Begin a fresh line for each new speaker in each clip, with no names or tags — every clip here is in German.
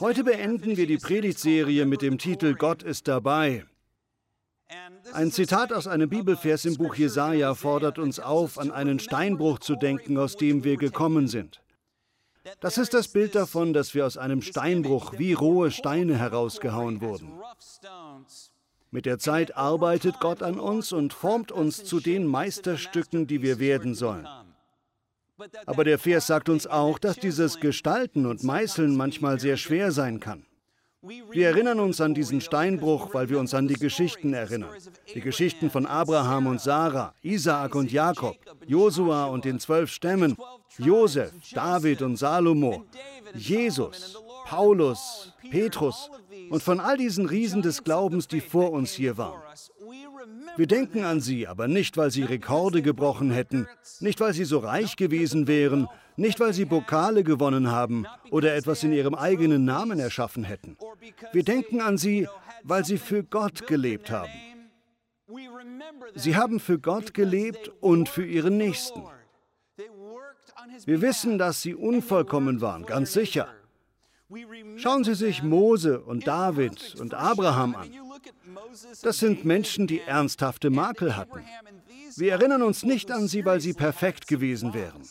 Heute beenden wir die Predigtserie mit dem Titel Gott ist dabei. Ein Zitat aus einem Bibelvers im Buch Jesaja fordert uns auf, an einen Steinbruch zu denken, aus dem wir gekommen sind. Das ist das Bild davon, dass wir aus einem Steinbruch wie rohe Steine herausgehauen wurden. Mit der Zeit arbeitet Gott an uns und formt uns zu den Meisterstücken, die wir werden sollen. Aber der Vers sagt uns auch, dass dieses Gestalten und Meißeln manchmal sehr schwer sein kann. Wir erinnern uns an diesen Steinbruch, weil wir uns an die Geschichten erinnern. Die Geschichten von Abraham und Sarah, Isaak und Jakob, Josua und den zwölf Stämmen, Josef, David und Salomo, Jesus, Paulus, Petrus und von all diesen Riesen des Glaubens, die vor uns hier waren. Wir denken an sie, aber nicht, weil sie Rekorde gebrochen hätten, nicht, weil sie so reich gewesen wären, nicht, weil sie Pokale gewonnen haben oder etwas in ihrem eigenen Namen erschaffen hätten. Wir denken an sie, weil sie für Gott gelebt haben. Sie haben für Gott gelebt und für ihren Nächsten. Wir wissen, dass sie unvollkommen waren, ganz sicher. Schauen Sie sich Mose und David und Abraham an. Das sind Menschen, die ernsthafte Makel hatten. Wir erinnern uns nicht an sie, weil sie perfekt gewesen wären.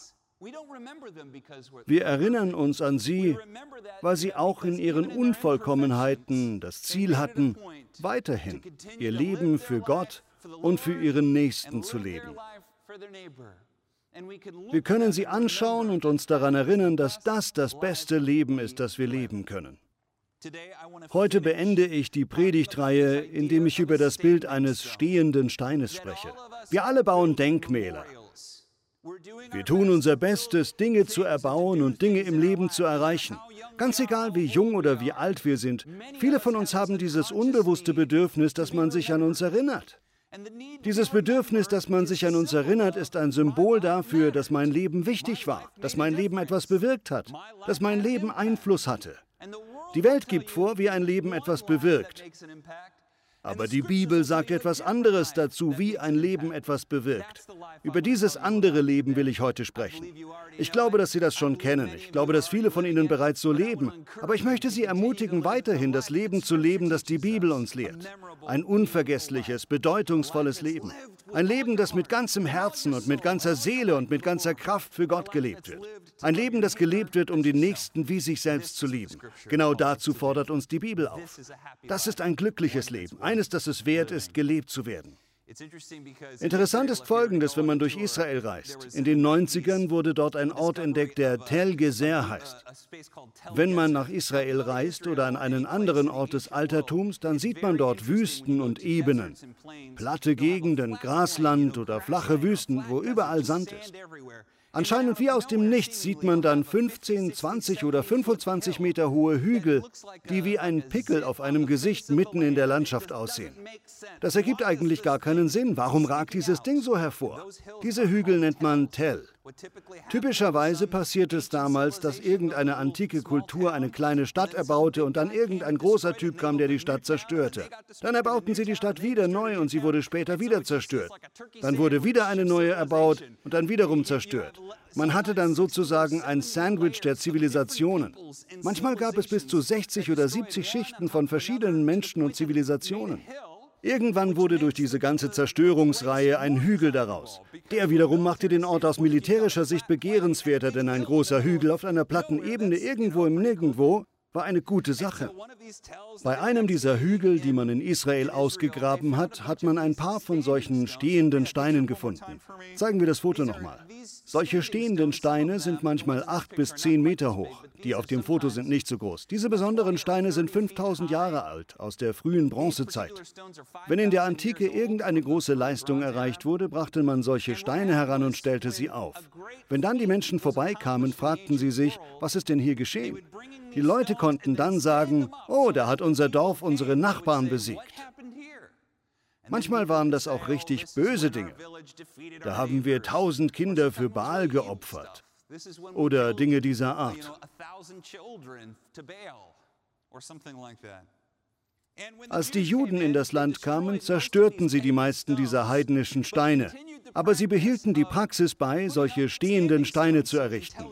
Wir erinnern uns an sie, weil sie auch in ihren Unvollkommenheiten das Ziel hatten, weiterhin ihr Leben für Gott und für ihren Nächsten zu leben. Wir können sie anschauen und uns daran erinnern, dass das das beste Leben ist, das wir leben können. Heute beende ich die Predigtreihe, indem ich über das Bild eines stehenden Steines spreche. Wir alle bauen Denkmäler. Wir tun unser Bestes, Dinge zu erbauen und Dinge im Leben zu erreichen. Ganz egal, wie jung oder wie alt wir sind, viele von uns haben dieses unbewusste Bedürfnis, dass man sich an uns erinnert. Dieses Bedürfnis, dass man sich an uns erinnert, ist ein Symbol dafür, dass mein Leben wichtig war, dass mein Leben etwas bewirkt hat, dass mein Leben Einfluss hatte. Die Welt gibt vor, wie ein Leben etwas bewirkt. Aber die Bibel sagt etwas anderes dazu, wie ein Leben etwas bewirkt. Über dieses andere Leben will ich heute sprechen. Ich glaube, dass Sie das schon kennen. Ich glaube, dass viele von Ihnen bereits so leben. Aber ich möchte Sie ermutigen, weiterhin das Leben zu leben, das die Bibel uns lehrt. Ein unvergessliches, bedeutungsvolles Leben. Ein Leben, das mit ganzem Herzen und mit ganzer Seele und mit ganzer Kraft für Gott gelebt wird. Ein Leben, das gelebt wird, um den Nächsten wie sich selbst zu lieben. Genau dazu fordert uns die Bibel auf. Das ist ein glückliches Leben. Ein eines, das es wert ist, gelebt zu werden. Interessant ist Folgendes, wenn man durch Israel reist. In den 90ern wurde dort ein Ort entdeckt, der Tel Gezer heißt. Wenn man nach Israel reist oder an einen anderen Ort des Altertums, dann sieht man dort Wüsten und Ebenen, platte Gegenden, Grasland oder flache Wüsten, wo überall Sand ist. Anscheinend wie aus dem Nichts sieht man dann 15, 20 oder 25 Meter hohe Hügel, die wie ein Pickel auf einem Gesicht mitten in der Landschaft aussehen. Das ergibt eigentlich gar keinen Sinn. Warum ragt dieses Ding so hervor? Diese Hügel nennt man Tell. Typischerweise passiert es damals, dass irgendeine antike Kultur eine kleine Stadt erbaute und dann irgendein großer Typ kam, der die Stadt zerstörte. Dann erbauten sie die Stadt wieder neu und sie wurde später wieder zerstört. Dann wurde wieder eine neue erbaut und dann wiederum zerstört. Man hatte dann sozusagen ein Sandwich der Zivilisationen. Manchmal gab es bis zu 60 oder 70 Schichten von verschiedenen Menschen und Zivilisationen. Irgendwann wurde durch diese ganze Zerstörungsreihe ein Hügel daraus. Der wiederum machte den Ort aus militärischer Sicht begehrenswerter, denn ein großer Hügel auf einer platten Ebene irgendwo im Nirgendwo war eine gute Sache. Bei einem dieser Hügel, die man in Israel ausgegraben hat, hat man ein paar von solchen stehenden Steinen gefunden. Zeigen wir das Foto nochmal. Solche stehenden Steine sind manchmal acht bis zehn Meter hoch. Die auf dem Foto sind nicht so groß. Diese besonderen Steine sind 5000 Jahre alt, aus der frühen Bronzezeit. Wenn in der Antike irgendeine große Leistung erreicht wurde, brachte man solche Steine heran und stellte sie auf. Wenn dann die Menschen vorbeikamen, fragten sie sich, was ist denn hier geschehen? Die Leute konnten dann sagen, oh, da hat unser Dorf unsere Nachbarn besiegt. Manchmal waren das auch richtig böse Dinge. Da haben wir tausend Kinder für Baal geopfert. Oder Dinge dieser Art. Als die Juden in das Land kamen, zerstörten sie die meisten dieser heidnischen Steine. Aber sie behielten die Praxis bei, solche stehenden Steine zu errichten.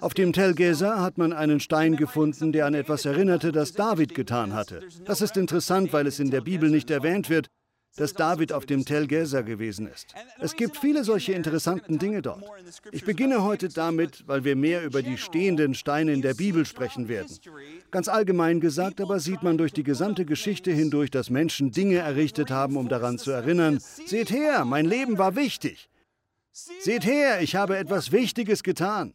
Auf dem Tel Gezer hat man einen Stein gefunden, der an etwas erinnerte, das David getan hatte. Das ist interessant, weil es in der Bibel nicht erwähnt wird, dass David auf dem Tel Gezer gewesen ist. Es gibt viele solche interessanten Dinge dort. Ich beginne heute damit, weil wir mehr über die stehenden Steine in der Bibel sprechen werden. Ganz allgemein gesagt aber sieht man durch die gesamte Geschichte hindurch, dass Menschen Dinge errichtet haben, um daran zu erinnern, seht her, mein Leben war wichtig. Seht her, ich habe etwas Wichtiges getan.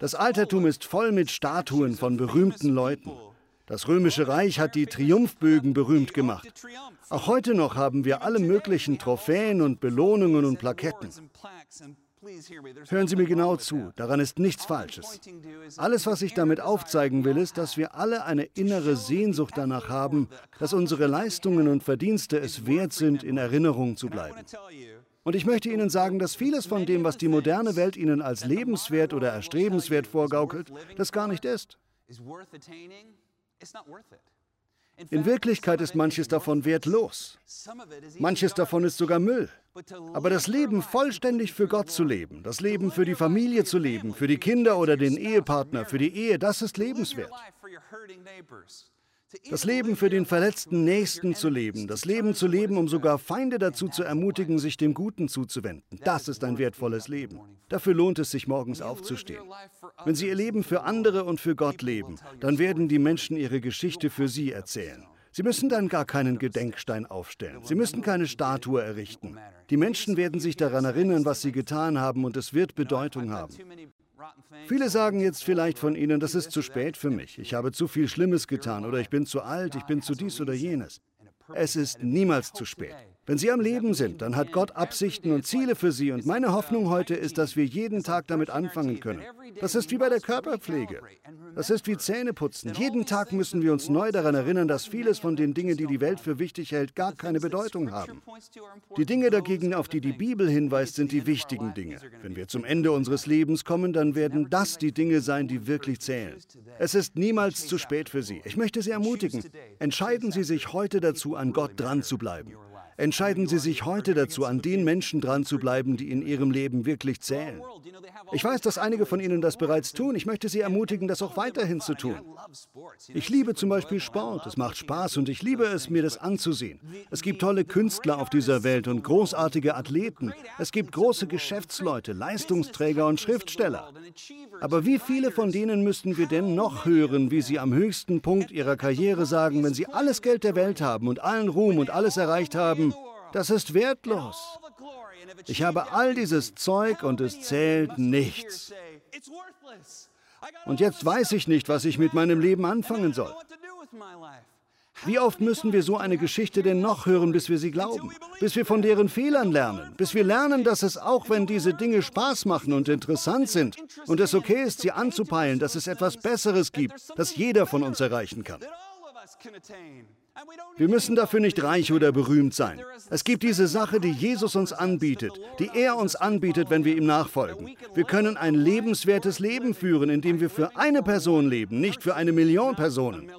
Das Altertum ist voll mit Statuen von berühmten Leuten. Das römische Reich hat die Triumphbögen berühmt gemacht. Auch heute noch haben wir alle möglichen Trophäen und Belohnungen und Plaketten. Hören Sie mir genau zu, daran ist nichts Falsches. Alles, was ich damit aufzeigen will, ist, dass wir alle eine innere Sehnsucht danach haben, dass unsere Leistungen und Verdienste es wert sind, in Erinnerung zu bleiben. Und ich möchte Ihnen sagen, dass vieles von dem, was die moderne Welt Ihnen als lebenswert oder erstrebenswert vorgaukelt, das gar nicht ist. In Wirklichkeit ist manches davon wertlos. Manches davon ist sogar Müll. Aber das Leben vollständig für Gott zu leben, das Leben für die Familie zu leben, für die Kinder oder den Ehepartner, für die Ehe, das ist lebenswert. Das Leben für den verletzten Nächsten zu leben, das Leben zu leben, um sogar Feinde dazu zu ermutigen, sich dem Guten zuzuwenden, das ist ein wertvolles Leben. Dafür lohnt es sich, morgens aufzustehen. Wenn Sie Ihr Leben für andere und für Gott leben, dann werden die Menschen ihre Geschichte für Sie erzählen. Sie müssen dann gar keinen Gedenkstein aufstellen. Sie müssen keine Statue errichten. Die Menschen werden sich daran erinnern, was sie getan haben, und es wird Bedeutung haben. Viele sagen jetzt vielleicht von Ihnen, das ist zu spät für mich, ich habe zu viel Schlimmes getan oder ich bin zu alt, ich bin zu dies oder jenes. Es ist niemals zu spät. Wenn Sie am Leben sind, dann hat Gott Absichten und Ziele für Sie und meine Hoffnung heute ist, dass wir jeden Tag damit anfangen können. Das ist wie bei der Körperpflege. Das ist wie Zähneputzen. Jeden Tag müssen wir uns neu daran erinnern, dass vieles von den Dingen, die die Welt für wichtig hält, gar keine Bedeutung haben. Die Dinge dagegen, auf die die Bibel hinweist, sind die wichtigen Dinge. Wenn wir zum Ende unseres Lebens kommen, dann werden das die Dinge sein, die wirklich zählen. Es ist niemals zu spät für Sie. Ich möchte Sie ermutigen, entscheiden Sie sich heute dazu, an Gott dran zu bleiben. Entscheiden Sie sich heute dazu, an den Menschen dran zu bleiben, die in Ihrem Leben wirklich zählen. Ich weiß, dass einige von Ihnen das bereits tun. Ich möchte Sie ermutigen, das auch weiterhin zu tun. Ich liebe zum Beispiel Sport. Es macht Spaß und ich liebe es, mir das anzusehen. Es gibt tolle Künstler auf dieser Welt und großartige Athleten. Es gibt große Geschäftsleute, Leistungsträger und Schriftsteller. Aber wie viele von denen müssten wir denn noch hören, wie sie am höchsten Punkt ihrer Karriere sagen, wenn sie alles Geld der Welt haben und allen Ruhm und alles erreicht haben, das ist wertlos. Ich habe all dieses Zeug und es zählt nichts. Und jetzt weiß ich nicht, was ich mit meinem Leben anfangen soll. Wie oft müssen wir so eine Geschichte denn noch hören, bis wir sie glauben? Bis wir von deren Fehlern lernen? Bis wir lernen, dass es auch wenn diese Dinge Spaß machen und interessant sind und es okay ist, sie anzupeilen, dass es etwas Besseres gibt, das jeder von uns erreichen kann. Wir müssen dafür nicht reich oder berühmt sein. Es gibt diese Sache, die Jesus uns anbietet, die er uns anbietet, wenn wir ihm nachfolgen. Wir können ein lebenswertes Leben führen, indem wir für eine Person leben, nicht für eine Million Personen.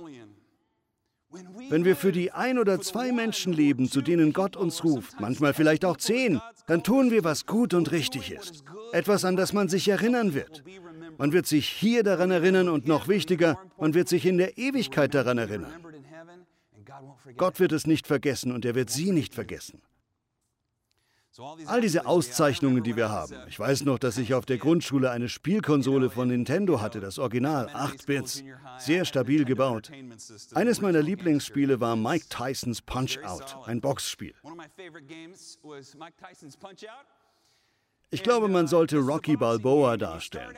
Wenn wir für die ein oder zwei Menschen leben, zu denen Gott uns ruft, manchmal vielleicht auch zehn, dann tun wir, was gut und richtig ist. Etwas, an das man sich erinnern wird. Man wird sich hier daran erinnern und noch wichtiger, man wird sich in der Ewigkeit daran erinnern. Gott wird es nicht vergessen und er wird sie nicht vergessen. All diese Auszeichnungen, die wir haben. Ich weiß noch, dass ich auf der Grundschule eine Spielkonsole von Nintendo hatte, das Original, 8 Bits, sehr stabil gebaut. Eines meiner Lieblingsspiele war Mike Tysons Punch-Out, ein Boxspiel. Ich glaube, man sollte Rocky Balboa darstellen.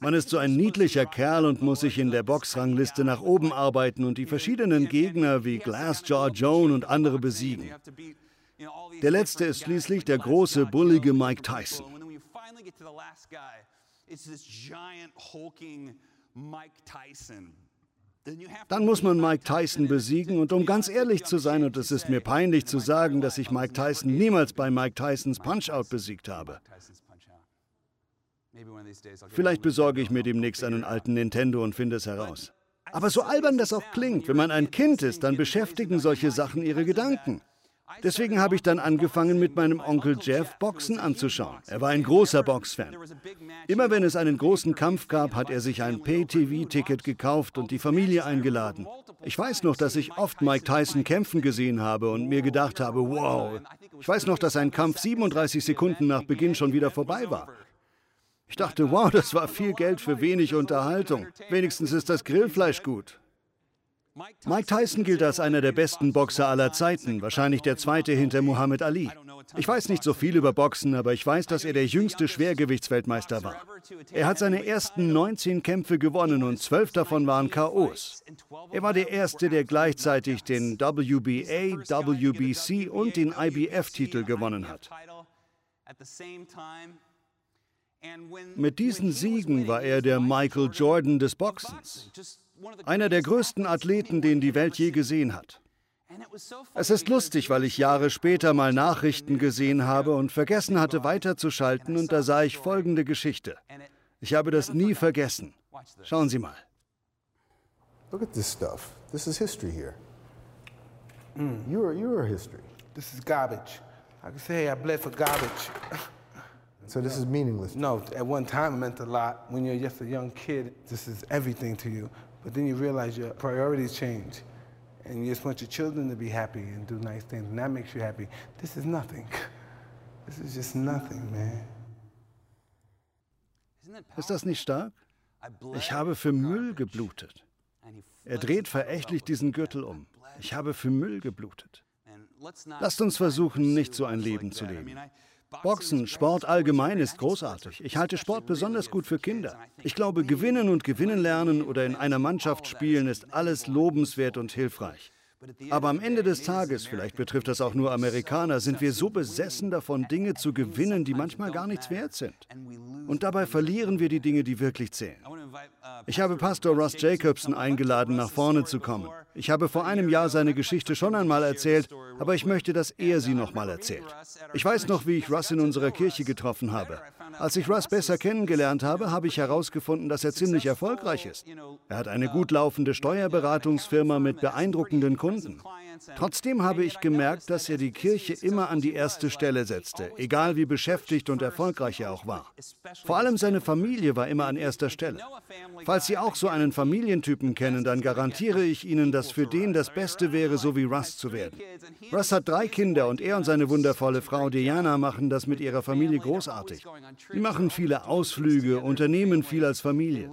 Man ist so ein niedlicher Kerl und muss sich in der Boxrangliste nach oben arbeiten und die verschiedenen Gegner wie Glassjaw Joan und andere besiegen. Der letzte ist schließlich der große, bullige Mike Tyson. Dann muss man Mike Tyson besiegen und um ganz ehrlich zu sein, und es ist mir peinlich zu sagen, dass ich Mike Tyson niemals bei Mike Tysons Punch-Out besiegt habe. Vielleicht besorge ich mir demnächst einen alten Nintendo und finde es heraus. Aber so albern das auch klingt, wenn man ein Kind ist, dann beschäftigen solche Sachen ihre Gedanken. Deswegen habe ich dann angefangen, mit meinem Onkel Jeff Boxen anzuschauen. Er war ein großer Boxfan. Immer wenn es einen großen Kampf gab, hat er sich ein Pay-TV-Ticket gekauft und die Familie eingeladen. Ich weiß noch, dass ich oft Mike Tyson kämpfen gesehen habe und mir gedacht habe, wow. Ich weiß noch, dass ein Kampf 37 Sekunden nach Beginn schon wieder vorbei war. Ich dachte, wow, das war viel Geld für wenig Unterhaltung. Wenigstens ist das Grillfleisch gut. Mike Tyson gilt als einer der besten Boxer aller Zeiten, wahrscheinlich der zweite hinter Muhammad Ali. Ich weiß nicht so viel über Boxen, aber ich weiß, dass er der jüngste Schwergewichtsweltmeister war. Er hat seine ersten 19 Kämpfe gewonnen und 12 davon waren KOs. Er war der Erste, der gleichzeitig den WBA, WBC und den IBF-Titel gewonnen hat. Mit diesen Siegen war er der Michael Jordan des Boxens. Einer der größten Athleten, den die Welt je gesehen hat. Es ist lustig, weil ich Jahre später mal Nachrichten gesehen habe und vergessen hatte weiterzuschalten und da sah ich folgende Geschichte. Ich habe das nie vergessen. Schauen Sie mal. Look at this stuff. This is history here. Mm, you're, you're history. This is garbage. I can say I bled for garbage. So this is meaningless? No, at one time it meant a lot. When you're just a young kid, this is everything to you. But then you realize your priorities change. And you just want your children to be happy and do nice things, and that makes you happy. This is nothing. This is just nothing, man. Ist das nicht stark? Ich habe für Müll geblutet. Er dreht verächtlich diesen Gürtel um. Ich habe für Müll geblutet. Lasst uns versuchen, nicht so ein Leben zu leben. Boxen, Sport allgemein ist großartig. Ich halte Sport besonders gut für Kinder. Ich glaube, gewinnen und gewinnen lernen oder in einer Mannschaft spielen ist alles lobenswert und hilfreich. Aber am Ende des Tages, vielleicht betrifft das auch nur Amerikaner, sind wir so besessen davon, Dinge zu gewinnen, die manchmal gar nichts wert sind. Und dabei verlieren wir die Dinge, die wirklich zählen. Ich habe Pastor Ross Jacobson eingeladen, nach vorne zu kommen. Ich habe vor einem Jahr seine Geschichte schon einmal erzählt, aber ich möchte, dass er sie nochmal erzählt. Ich weiß noch, wie ich Russ in unserer Kirche getroffen habe. Als ich Russ besser kennengelernt habe, habe ich herausgefunden, dass er ziemlich erfolgreich ist. Er hat eine gut laufende Steuerberatungsfirma mit beeindruckenden Kunden. Trotzdem habe ich gemerkt, dass er die Kirche immer an die erste Stelle setzte, egal wie beschäftigt und erfolgreich er auch war. Vor allem seine Familie war immer an erster Stelle. Falls Sie auch so einen Familientypen kennen, dann garantiere ich Ihnen, dass für den das Beste wäre, so wie Russ zu werden. Russ hat drei Kinder und er und seine wundervolle Frau Diana machen das mit ihrer Familie großartig. Sie machen viele Ausflüge, unternehmen viel als Familie.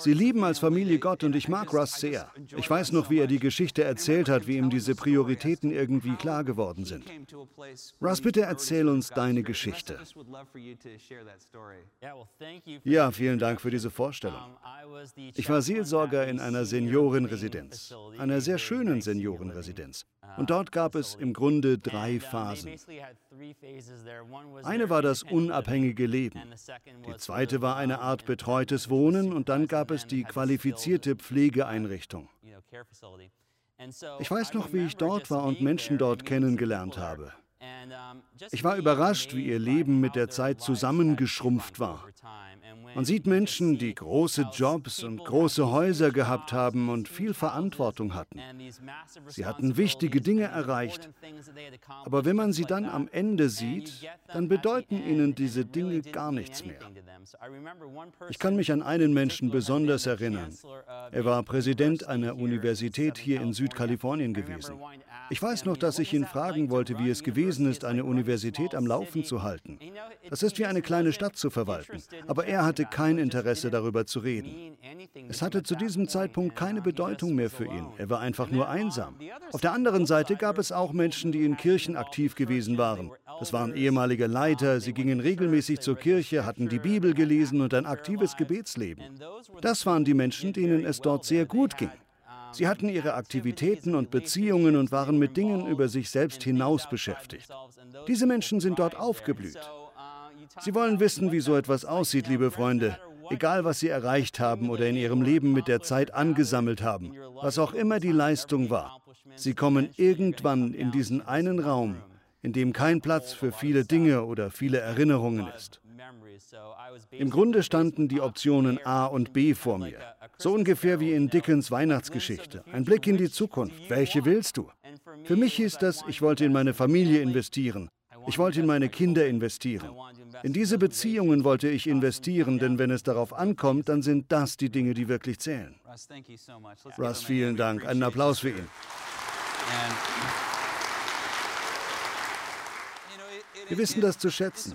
Sie lieben als Familie Gott und ich mag Russ sehr. Ich weiß noch, wie er die Geschichte erzählt hat, wie ihm diese Prioritäten irgendwie klar geworden sind. Russ, bitte erzähl uns deine Geschichte. Ja, vielen Dank für diese Vorstellung. Ich war Seelsorger in einer Seniorenresidenz, einer sehr schönen Seniorenresidenz. Und dort gab es im Grunde drei Phasen. Eine war das unabhängige Leben. Die zweite war eine Art betreutes Wohnen und dann gab es die qualifizierte Pflegeeinrichtung. Ich weiß noch, wie ich dort war und Menschen dort kennengelernt habe. Ich war überrascht, wie ihr Leben mit der Zeit zusammengeschrumpft war. Man sieht Menschen, die große Jobs und große Häuser gehabt haben und viel Verantwortung hatten. Sie hatten wichtige Dinge erreicht. Aber wenn man sie dann am Ende sieht, dann bedeuten ihnen diese Dinge gar nichts mehr. Ich kann mich an einen Menschen besonders erinnern. Er war Präsident einer Universität hier in Südkalifornien gewesen. Ich weiß noch, dass ich ihn fragen wollte, wie es gewesen ist, eine Universität am Laufen zu halten. Das ist wie eine kleine Stadt zu verwalten. Aber er hatte kein Interesse darüber zu reden. Es hatte zu diesem Zeitpunkt keine Bedeutung mehr für ihn. Er war einfach nur einsam. Auf der anderen Seite gab es auch Menschen, die in Kirchen aktiv gewesen waren. Das waren ehemalige Leiter, sie gingen regelmäßig zur Kirche, hatten die Bibel gelesen und ein aktives Gebetsleben. Das waren die Menschen, denen es dort sehr gut ging. Sie hatten ihre Aktivitäten und Beziehungen und waren mit Dingen über sich selbst hinaus beschäftigt. Diese Menschen sind dort aufgeblüht. Sie wollen wissen, wie so etwas aussieht, liebe Freunde. Egal, was Sie erreicht haben oder in Ihrem Leben mit der Zeit angesammelt haben, was auch immer die Leistung war, Sie kommen irgendwann in diesen einen Raum, in dem kein Platz für viele Dinge oder viele Erinnerungen ist. Im Grunde standen die Optionen A und B vor mir. So ungefähr wie in Dickens Weihnachtsgeschichte. Ein Blick in die Zukunft. Welche willst du? Für mich hieß das, ich wollte in meine Familie investieren. Ich wollte in meine Kinder investieren. In diese Beziehungen wollte ich investieren, denn wenn es darauf ankommt, dann sind das die Dinge, die wirklich zählen. Russ, vielen Dank. Einen Applaus für ihn. Wir wissen das zu schätzen.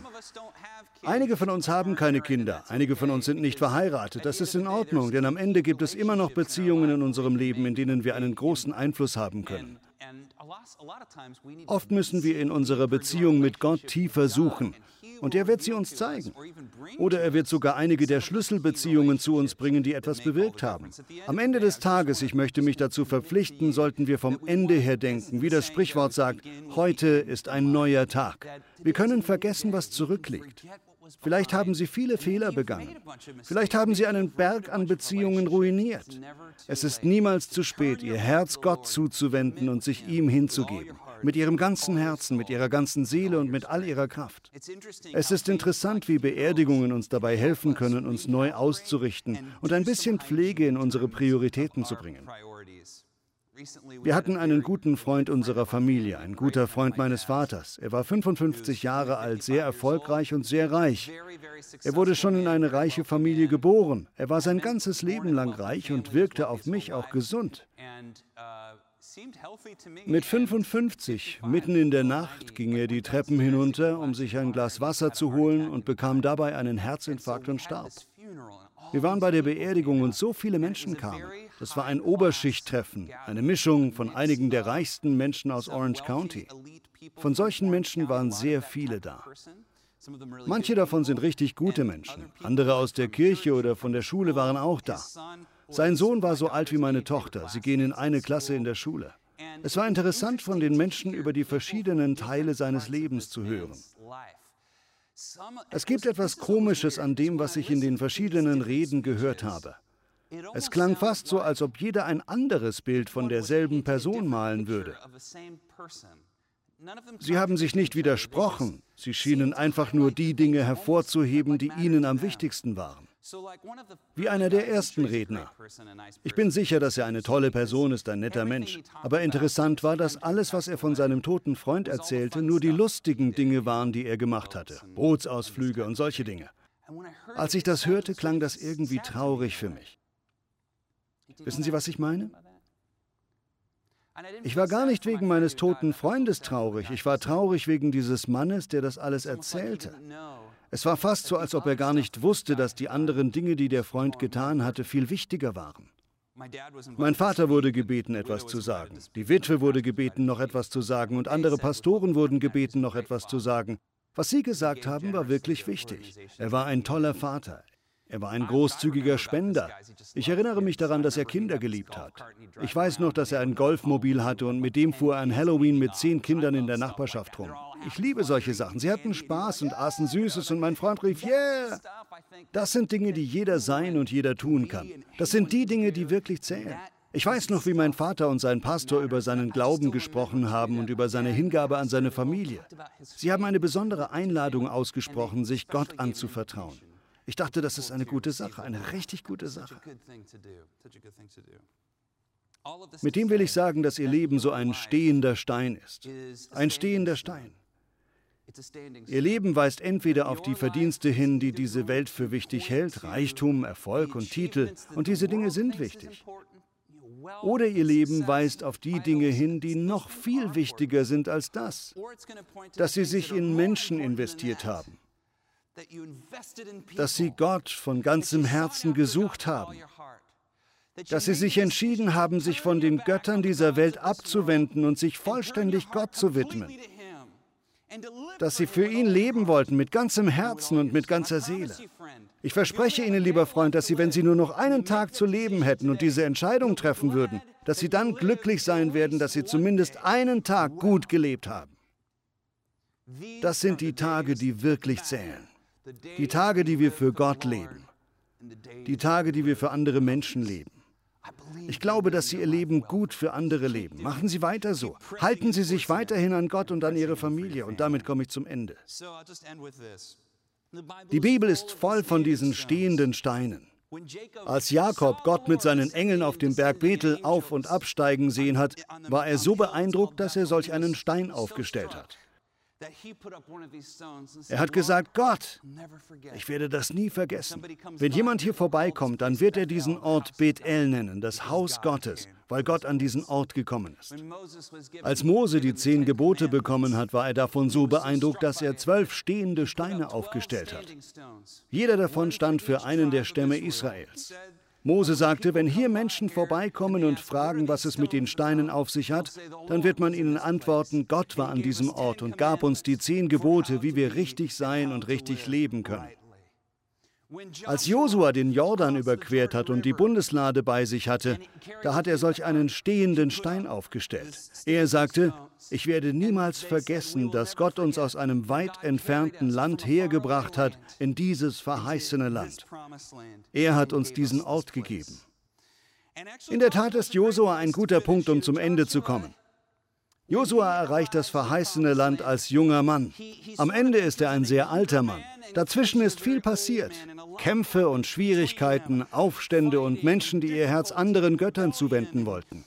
Einige von uns haben keine Kinder, einige von uns sind nicht verheiratet. Das ist in Ordnung, denn am Ende gibt es immer noch Beziehungen in unserem Leben, in denen wir einen großen Einfluss haben können. Oft müssen wir in unserer Beziehung mit Gott tiefer suchen. Und er wird sie uns zeigen. Oder er wird sogar einige der Schlüsselbeziehungen zu uns bringen, die etwas bewirkt haben. Am Ende des Tages, ich möchte mich dazu verpflichten, sollten wir vom Ende her denken. Wie das Sprichwort sagt, heute ist ein neuer Tag. Wir können vergessen, was zurückliegt. Vielleicht haben Sie viele Fehler begangen. Vielleicht haben Sie einen Berg an Beziehungen ruiniert. Es ist niemals zu spät, Ihr Herz Gott zuzuwenden und sich ihm hinzugeben. Mit Ihrem ganzen Herzen, mit Ihrer ganzen Seele und mit all Ihrer Kraft. Es ist interessant, wie Beerdigungen uns dabei helfen können, uns neu auszurichten und ein bisschen Pflege in unsere Prioritäten zu bringen. Wir hatten einen guten Freund unserer Familie, ein guter Freund meines Vaters. Er war 55 Jahre alt, sehr erfolgreich und sehr reich. Er wurde schon in eine reiche Familie geboren. Er war sein ganzes Leben lang reich und wirkte auf mich auch gesund. Mit 55, mitten in der Nacht, ging er die Treppen hinunter, um sich ein Glas Wasser zu holen und bekam dabei einen Herzinfarkt und starb. Wir waren bei der Beerdigung und so viele Menschen kamen. Das war ein Oberschichttreffen, eine Mischung von einigen der reichsten Menschen aus Orange County. Von solchen Menschen waren sehr viele da. Manche davon sind richtig gute Menschen. Andere aus der Kirche oder von der Schule waren auch da. Sein Sohn war so alt wie meine Tochter. Sie gehen in eine Klasse in der Schule. Es war interessant, von den Menschen über die verschiedenen Teile seines Lebens zu hören. Es gibt etwas Komisches an dem, was ich in den verschiedenen Reden gehört habe. Es klang fast so, als ob jeder ein anderes Bild von derselben Person malen würde. Sie haben sich nicht widersprochen, sie schienen einfach nur die Dinge hervorzuheben, die ihnen am wichtigsten waren. Wie einer der ersten Redner. Ich bin sicher, dass er eine tolle Person ist, ein netter Mensch. Aber interessant war, dass alles, was er von seinem toten Freund erzählte, nur die lustigen Dinge waren, die er gemacht hatte. Bootsausflüge und solche Dinge. Als ich das hörte, klang das irgendwie traurig für mich. Wissen Sie, was ich meine? Ich war gar nicht wegen meines toten Freundes traurig. Ich war traurig wegen dieses Mannes, der das alles erzählte. Es war fast so, als ob er gar nicht wusste, dass die anderen Dinge, die der Freund getan hatte, viel wichtiger waren. Mein Vater wurde gebeten, etwas zu sagen. Die Witwe wurde gebeten, noch etwas zu sagen. Und andere Pastoren wurden gebeten, noch etwas zu sagen. Was sie gesagt haben, war wirklich wichtig. Er war ein toller Vater. Er war ein großzügiger Spender. Ich erinnere mich daran, dass er Kinder geliebt hat. Ich weiß noch, dass er ein Golfmobil hatte und mit dem fuhr er an Halloween mit zehn Kindern in der Nachbarschaft rum. Ich liebe solche Sachen. Sie hatten Spaß und aßen Süßes und mein Freund rief, yeah! Das sind Dinge, die jeder sein und jeder tun kann. Das sind die Dinge, die wirklich zählen. Ich weiß noch, wie mein Vater und sein Pastor über seinen Glauben gesprochen haben und über seine Hingabe an seine Familie. Sie haben eine besondere Einladung ausgesprochen, sich Gott anzuvertrauen. Ich dachte, das ist eine gute Sache, eine richtig gute Sache. Mit dem will ich sagen, dass ihr Leben so ein stehender Stein ist. Ein stehender Stein. Ihr Leben weist entweder auf die Verdienste hin, die diese Welt für wichtig hält, Reichtum, Erfolg und Titel, und diese Dinge sind wichtig. Oder ihr Leben weist auf die Dinge hin, die noch viel wichtiger sind als das, dass sie sich in Menschen investiert haben, dass sie Gott von ganzem Herzen gesucht haben, dass sie sich entschieden haben, sich von den Göttern dieser Welt abzuwenden und sich vollständig Gott zu widmen, dass sie für ihn leben wollten mit ganzem Herzen und mit ganzer Seele. Ich verspreche Ihnen, lieber Freund, dass Sie, wenn Sie nur noch einen Tag zu leben hätten und diese Entscheidung treffen würden, dass Sie dann glücklich sein werden, dass Sie zumindest einen Tag gut gelebt haben. Das sind die Tage, die wirklich zählen. Die Tage, die wir für Gott leben. Die Tage, die wir für andere Menschen leben. Ich glaube, dass Sie Ihr Leben gut für andere leben. Machen Sie weiter so. Halten Sie sich weiterhin an Gott und an Ihre Familie. Und damit komme ich zum Ende. Die Bibel ist voll von diesen stehenden Steinen. Als Jakob Gott mit seinen Engeln auf dem Berg Bethel auf und absteigen sehen hat, war er so beeindruckt, dass er solch einen Stein aufgestellt hat. Er hat gesagt, Gott, ich werde das nie vergessen. Wenn jemand hier vorbeikommt, dann wird er diesen Ort Bethel nennen, das Haus Gottes, weil Gott an diesen Ort gekommen ist. Als Mose die zehn Gebote bekommen hat, war er davon so beeindruckt, dass er zwölf stehende Steine aufgestellt hat. Jeder davon stand für einen der Stämme Israels. Mose sagte, wenn hier Menschen vorbeikommen und fragen, was es mit den Steinen auf sich hat, dann wird man ihnen antworten, Gott war an diesem Ort und gab uns die zehn Gebote, wie wir richtig sein und richtig leben können. Als Josua den Jordan überquert hat und die Bundeslade bei sich hatte, da hat er solch einen stehenden Stein aufgestellt. Er sagte, ich werde niemals vergessen, dass Gott uns aus einem weit entfernten Land hergebracht hat in dieses verheißene Land. Er hat uns diesen Ort gegeben. In der Tat ist Josua ein guter Punkt, um zum Ende zu kommen. Josua erreicht das verheißene Land als junger Mann. Am Ende ist er ein sehr alter Mann. Dazwischen ist viel passiert. Kämpfe und Schwierigkeiten, Aufstände und Menschen, die ihr Herz anderen Göttern zuwenden wollten.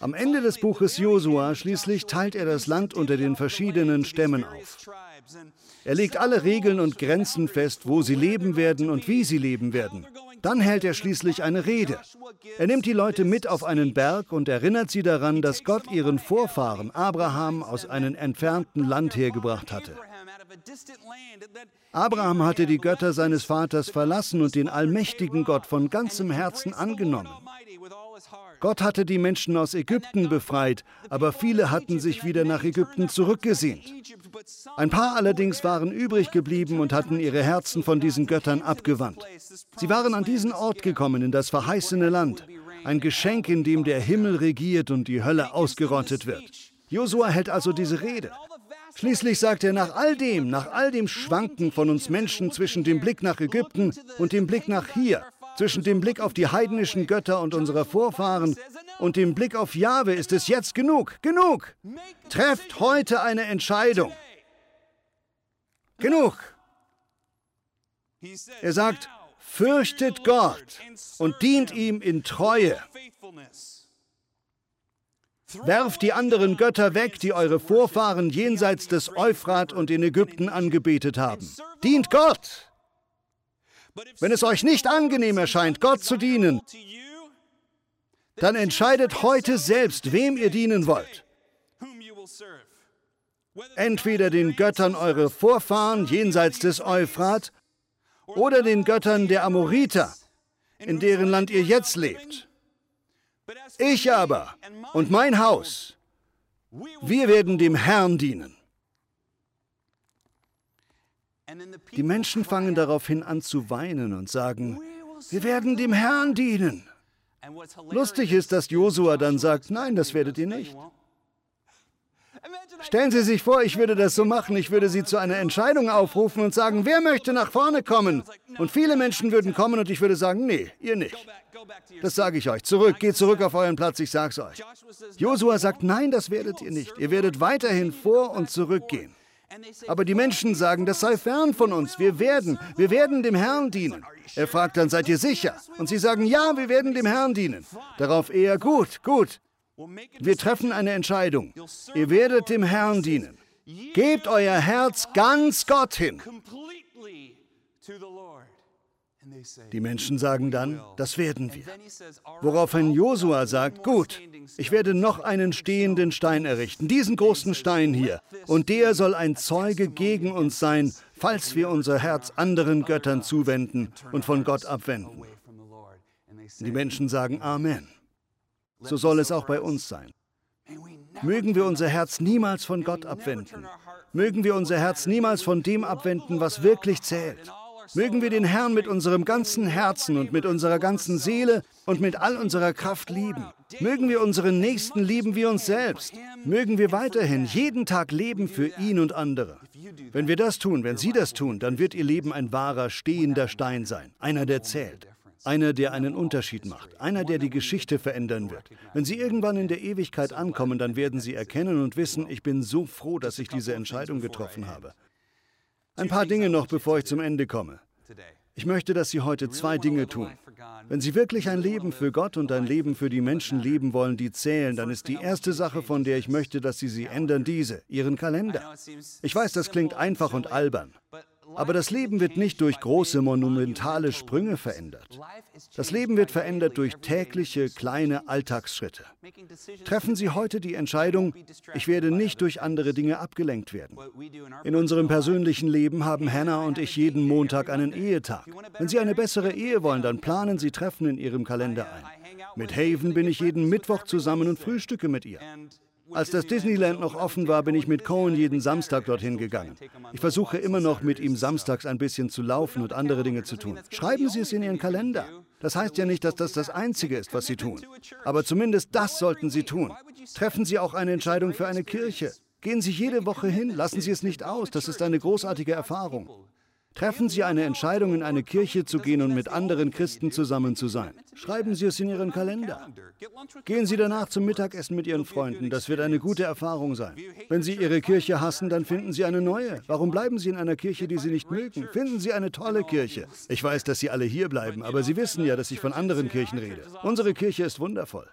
Am Ende des Buches Josua schließlich teilt er das Land unter den verschiedenen Stämmen auf. Er legt alle Regeln und Grenzen fest, wo sie leben werden und wie sie leben werden. Dann hält er schließlich eine Rede. Er nimmt die Leute mit auf einen Berg und erinnert sie daran, dass Gott ihren Vorfahren Abraham aus einem entfernten Land hergebracht hatte. Abraham hatte die Götter seines Vaters verlassen und den allmächtigen Gott von ganzem Herzen angenommen. Gott hatte die Menschen aus Ägypten befreit, aber viele hatten sich wieder nach Ägypten zurückgesehnt. Ein paar allerdings waren übrig geblieben und hatten ihre Herzen von diesen Göttern abgewandt. Sie waren an diesen Ort gekommen, in das verheißene Land, ein Geschenk, in dem der Himmel regiert und die Hölle ausgerottet wird. Josua hält also diese Rede. Schließlich sagt er, nach all dem, nach all dem Schwanken von uns Menschen zwischen dem Blick nach Ägypten und dem Blick nach hier, zwischen dem Blick auf die heidnischen Götter und unserer Vorfahren und dem Blick auf Jahwe ist es jetzt genug, genug. Trefft heute eine Entscheidung. Genug. Er sagt, fürchtet Gott und dient ihm in Treue. Werft die anderen Götter weg, die eure Vorfahren jenseits des Euphrat und in Ägypten angebetet haben. Dient Gott. Wenn es euch nicht angenehm erscheint, Gott zu dienen, dann entscheidet heute selbst, wem ihr dienen wollt. Entweder den Göttern eurer Vorfahren jenseits des Euphrat oder den Göttern der Amoriter, in deren Land ihr jetzt lebt. Ich aber und mein Haus, wir werden dem Herrn dienen. Die Menschen fangen daraufhin an zu weinen und sagen, wir werden dem Herrn dienen. Lustig ist, dass Josua dann sagt, nein, das werdet ihr nicht. Stellen Sie sich vor, ich würde das so machen. Ich würde Sie zu einer Entscheidung aufrufen und sagen, wer möchte nach vorne kommen? Und viele Menschen würden kommen und ich würde sagen, nee, ihr nicht. Das sage ich euch. Zurück, geht zurück auf euren Platz, ich sag's euch. Josua sagt, nein, das werdet ihr nicht. Ihr werdet weiterhin vor und zurückgehen. Aber die Menschen sagen, das sei fern von uns. Wir werden, wir werden dem Herrn dienen. Er fragt dann, seid ihr sicher? Und sie sagen, ja, wir werden dem Herrn dienen. Darauf eher, gut, gut. Wir treffen eine Entscheidung. Ihr werdet dem Herrn dienen. Gebt euer Herz ganz Gott hin. Die Menschen sagen dann, das werden wir. Woraufhin Josua sagt, gut, ich werde noch einen stehenden Stein errichten, diesen großen Stein hier, und der soll ein Zeuge gegen uns sein, falls wir unser Herz anderen Göttern zuwenden und von Gott abwenden. Die Menschen sagen Amen. So soll es auch bei uns sein. Mögen wir unser Herz niemals von Gott abwenden. Mögen wir unser Herz niemals von dem abwenden, was wirklich zählt. Mögen wir den Herrn mit unserem ganzen Herzen und mit unserer ganzen Seele und mit all unserer Kraft lieben. Mögen wir unseren Nächsten lieben wie uns selbst. Mögen wir weiterhin jeden Tag leben für ihn und andere. Wenn wir das tun, wenn Sie das tun, dann wird Ihr Leben ein wahrer, stehender Stein sein, einer, der zählt. Einer, der einen Unterschied macht. Einer, der die Geschichte verändern wird. Wenn Sie irgendwann in der Ewigkeit ankommen, dann werden Sie erkennen und wissen, ich bin so froh, dass ich diese Entscheidung getroffen habe. Ein paar Dinge noch, bevor ich zum Ende komme. Ich möchte, dass Sie heute zwei Dinge tun. Wenn Sie wirklich ein Leben für Gott und ein Leben für die Menschen leben wollen, die zählen, dann ist die erste Sache, von der ich möchte, dass Sie sie ändern, diese, Ihren Kalender. Ich weiß, das klingt einfach und albern. Aber das Leben wird nicht durch große monumentale Sprünge verändert. Das Leben wird verändert durch tägliche kleine Alltagsschritte. Treffen Sie heute die Entscheidung, ich werde nicht durch andere Dinge abgelenkt werden. In unserem persönlichen Leben haben Hannah und ich jeden Montag einen Ehetag. Wenn Sie eine bessere Ehe wollen, dann planen Sie Treffen in Ihrem Kalender ein. Mit Haven bin ich jeden Mittwoch zusammen und frühstücke mit ihr. Als das Disneyland noch offen war, bin ich mit Cohen jeden Samstag dorthin gegangen. Ich versuche immer noch mit ihm samstags ein bisschen zu laufen und andere Dinge zu tun. Schreiben Sie es in Ihren Kalender. Das heißt ja nicht, dass das das Einzige ist, was Sie tun. Aber zumindest das sollten Sie tun. Treffen Sie auch eine Entscheidung für eine Kirche. Gehen Sie jede Woche hin, lassen Sie es nicht aus. Das ist eine großartige Erfahrung. Treffen Sie eine Entscheidung, in eine Kirche zu gehen und mit anderen Christen zusammen zu sein. Schreiben Sie es in Ihren Kalender. Gehen Sie danach zum Mittagessen mit Ihren Freunden. Das wird eine gute Erfahrung sein. Wenn Sie Ihre Kirche hassen, dann finden Sie eine neue. Warum bleiben Sie in einer Kirche, die Sie nicht mögen? Finden Sie eine tolle Kirche. Ich weiß, dass Sie alle hier bleiben, aber Sie wissen ja, dass ich von anderen Kirchen rede. Unsere Kirche ist wundervoll.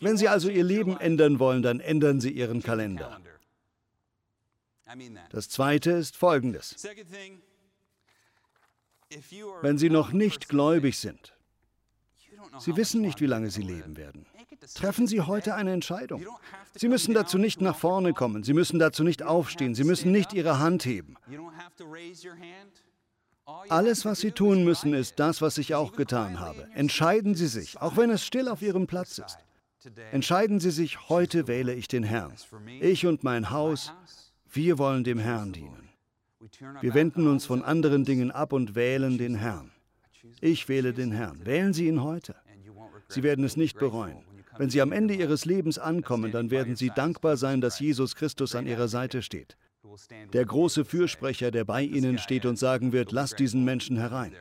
Wenn Sie also Ihr Leben ändern wollen, dann ändern Sie Ihren Kalender. Das Zweite ist Folgendes. Wenn Sie noch nicht gläubig sind, Sie wissen nicht, wie lange Sie leben werden. Treffen Sie heute eine Entscheidung. Sie müssen dazu nicht nach vorne kommen, Sie müssen dazu nicht aufstehen, Sie müssen nicht Ihre Hand heben. Alles, was Sie tun müssen, ist das, was ich auch getan habe. Entscheiden Sie sich, auch wenn es still auf Ihrem Platz ist. Entscheiden Sie sich, heute wähle ich den Herrn. Ich und mein Haus, wir wollen dem Herrn dienen. Wir wenden uns von anderen Dingen ab und wählen den Herrn. Ich wähle den Herrn. Wählen Sie ihn heute. Sie werden es nicht bereuen. Wenn Sie am Ende Ihres Lebens ankommen, dann werden Sie dankbar sein, dass Jesus Christus an Ihrer Seite steht. Der große Fürsprecher, der bei Ihnen steht und sagen wird, lasst diesen Menschen herein.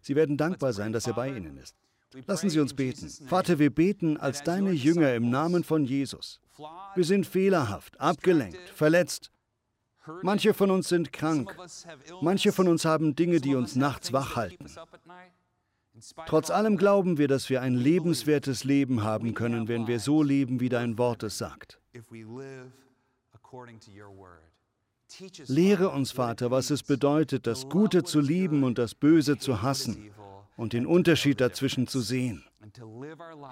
Sie werden dankbar sein, dass er bei Ihnen ist. Lassen Sie uns beten. Vater, wir beten als deine Jünger im Namen von Jesus. Wir sind fehlerhaft, abgelenkt, verletzt, Manche von uns sind krank. Manche von uns haben Dinge, die uns nachts wach halten. Trotz allem glauben wir, dass wir ein lebenswertes Leben haben können, wenn wir so leben, wie dein Wort es sagt. Lehre uns, Vater, was es bedeutet, das Gute zu lieben und das Böse zu hassen und den Unterschied dazwischen zu sehen.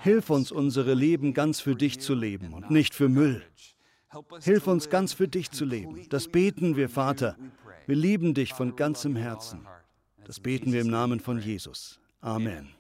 Hilf uns, unsere Leben ganz für dich zu leben und nicht für Müll. Hilf uns ganz für dich zu leben. Das beten wir, Vater. Wir lieben dich von ganzem Herzen. Das beten wir im Namen von Jesus. Amen.